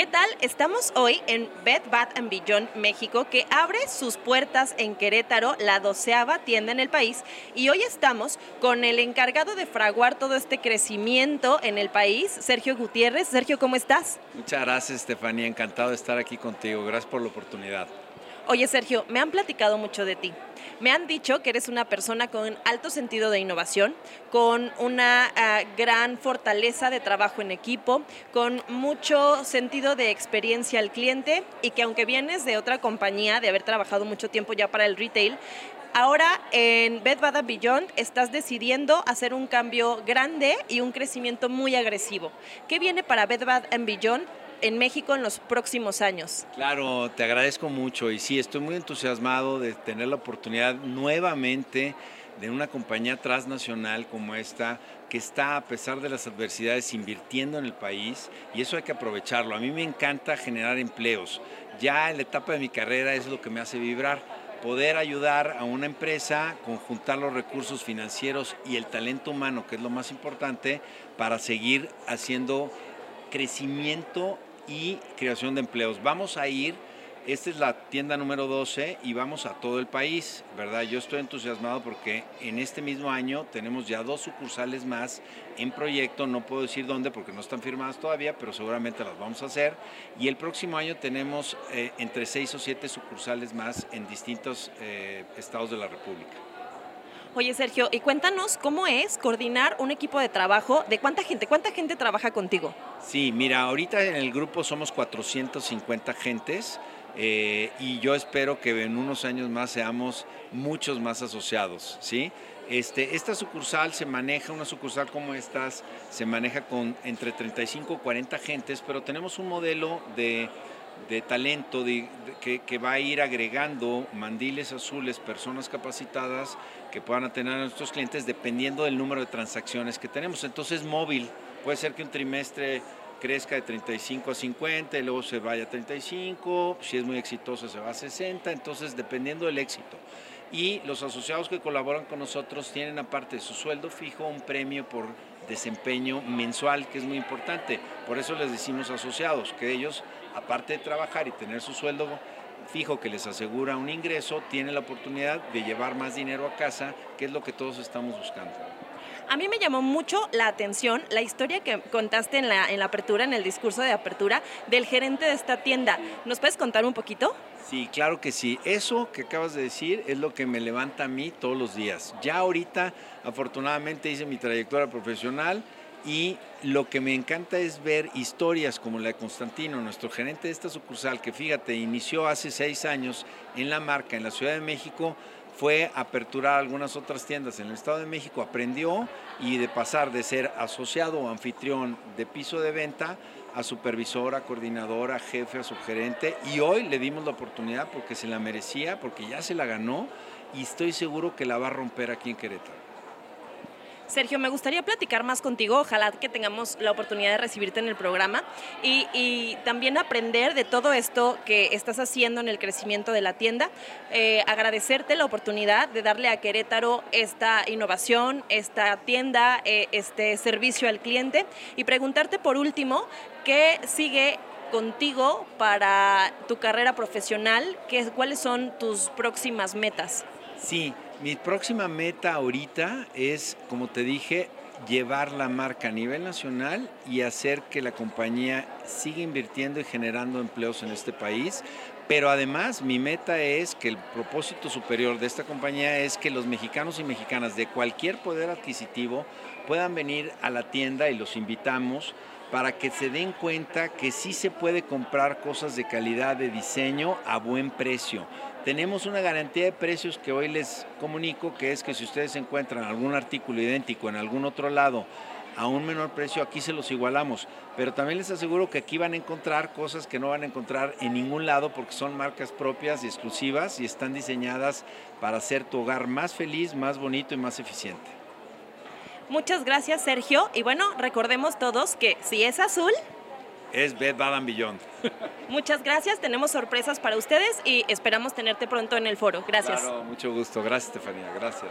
¿Qué tal? Estamos hoy en Bed Bath Beyond México, que abre sus puertas en Querétaro, la doceava tienda en el país. Y hoy estamos con el encargado de fraguar todo este crecimiento en el país, Sergio Gutiérrez. Sergio, ¿cómo estás? Muchas gracias, Estefanía. Encantado de estar aquí contigo. Gracias por la oportunidad. Oye, Sergio, me han platicado mucho de ti. Me han dicho que eres una persona con alto sentido de innovación, con una ah, gran fortaleza de trabajo en equipo, con mucho sentido de experiencia al cliente y que aunque vienes de otra compañía, de haber trabajado mucho tiempo ya para el retail, Ahora en Bed Bath Beyond estás decidiendo hacer un cambio grande y un crecimiento muy agresivo. ¿Qué viene para Bed Bath Beyond en México en los próximos años. Claro, te agradezco mucho y sí, estoy muy entusiasmado de tener la oportunidad nuevamente de una compañía transnacional como esta que está a pesar de las adversidades invirtiendo en el país y eso hay que aprovecharlo. A mí me encanta generar empleos. Ya en la etapa de mi carrera es lo que me hace vibrar poder ayudar a una empresa, conjuntar los recursos financieros y el talento humano, que es lo más importante, para seguir haciendo crecimiento y creación de empleos. Vamos a ir, esta es la tienda número 12 y vamos a todo el país, ¿verdad? Yo estoy entusiasmado porque en este mismo año tenemos ya dos sucursales más en proyecto, no puedo decir dónde porque no están firmadas todavía, pero seguramente las vamos a hacer. Y el próximo año tenemos eh, entre seis o siete sucursales más en distintos eh, estados de la República. Oye, Sergio, y cuéntanos cómo es coordinar un equipo de trabajo, de cuánta gente, cuánta gente trabaja contigo. Sí, mira, ahorita en el grupo somos 450 gentes. Eh, y yo espero que en unos años más seamos muchos más asociados, ¿sí? Este, esta sucursal se maneja, una sucursal como estas, se maneja con entre 35 y 40 gentes, pero tenemos un modelo de de talento que, va a ir agregando mandiles azules, personas capacitadas que puedan atender a nuestros clientes dependiendo del número de transacciones que tenemos. Entonces, móvil, puede ser que un trimestre crezca de 35 a 50 y luego se vaya a 35, si es muy exitoso se va a 60, entonces dependiendo del éxito. Y los asociados que colaboran con nosotros tienen aparte de su sueldo fijo un premio por desempeño mensual, que es muy importante. Por eso les decimos asociados, que ellos, aparte de trabajar y tener su sueldo fijo que les asegura un ingreso, tienen la oportunidad de llevar más dinero a casa, que es lo que todos estamos buscando. A mí me llamó mucho la atención la historia que contaste en la, en la apertura, en el discurso de apertura, del gerente de esta tienda. ¿Nos puedes contar un poquito? Sí, claro que sí. Eso que acabas de decir es lo que me levanta a mí todos los días. Ya ahorita, afortunadamente, hice mi trayectoria profesional y lo que me encanta es ver historias como la de Constantino, nuestro gerente de esta sucursal, que fíjate, inició hace seis años en la marca, en la Ciudad de México, fue aperturar algunas otras tiendas en el Estado de México, aprendió y de pasar de ser asociado o anfitrión de piso de venta a supervisora, coordinadora, jefe, a subgerente y hoy le dimos la oportunidad porque se la merecía, porque ya se la ganó y estoy seguro que la va a romper aquí en Querétaro. Sergio, me gustaría platicar más contigo, ojalá que tengamos la oportunidad de recibirte en el programa y, también aprender de todo esto que estás haciendo en el crecimiento de la tienda. Eh, agradecerte la oportunidad de darle a Querétaro esta innovación, esta tienda, eh, este servicio al cliente y preguntarte por último, ¿qué sigue contigo para tu carrera profesional? ¿Qué, ¿Cuáles son tus próximas metas? Sí, mi próxima meta ahorita es, como te dije, llevar la marca a nivel nacional y hacer que la compañía siga invirtiendo y generando empleos en este país. Pero además mi meta es que el propósito superior de esta compañía es que los mexicanos y mexicanas de cualquier poder adquisitivo puedan venir a la tienda y los invitamos para que se den cuenta que sí se puede comprar cosas de calidad de diseño a buen precio tenemos una garantía de precios que hoy les comunico, que es que si ustedes encuentran algún artículo idéntico en algún otro lado a un menor precio, aquí se los igualamos. Pero también les aseguro que aquí van a encontrar cosas que no van a encontrar en ningún lado porque son marcas propias y exclusivas y están diseñadas para hacer tu hogar más feliz, más bonito y más eficiente. Muchas gracias, Sergio. Y bueno, recordemos todos que si es azul, es Bed Bath Beyond. Muchas gracias, tenemos sorpresas para ustedes y esperamos tenerte pronto en el foro. Gracias. Claro, mucho gusto. Gracias, Estefanía. Gracias.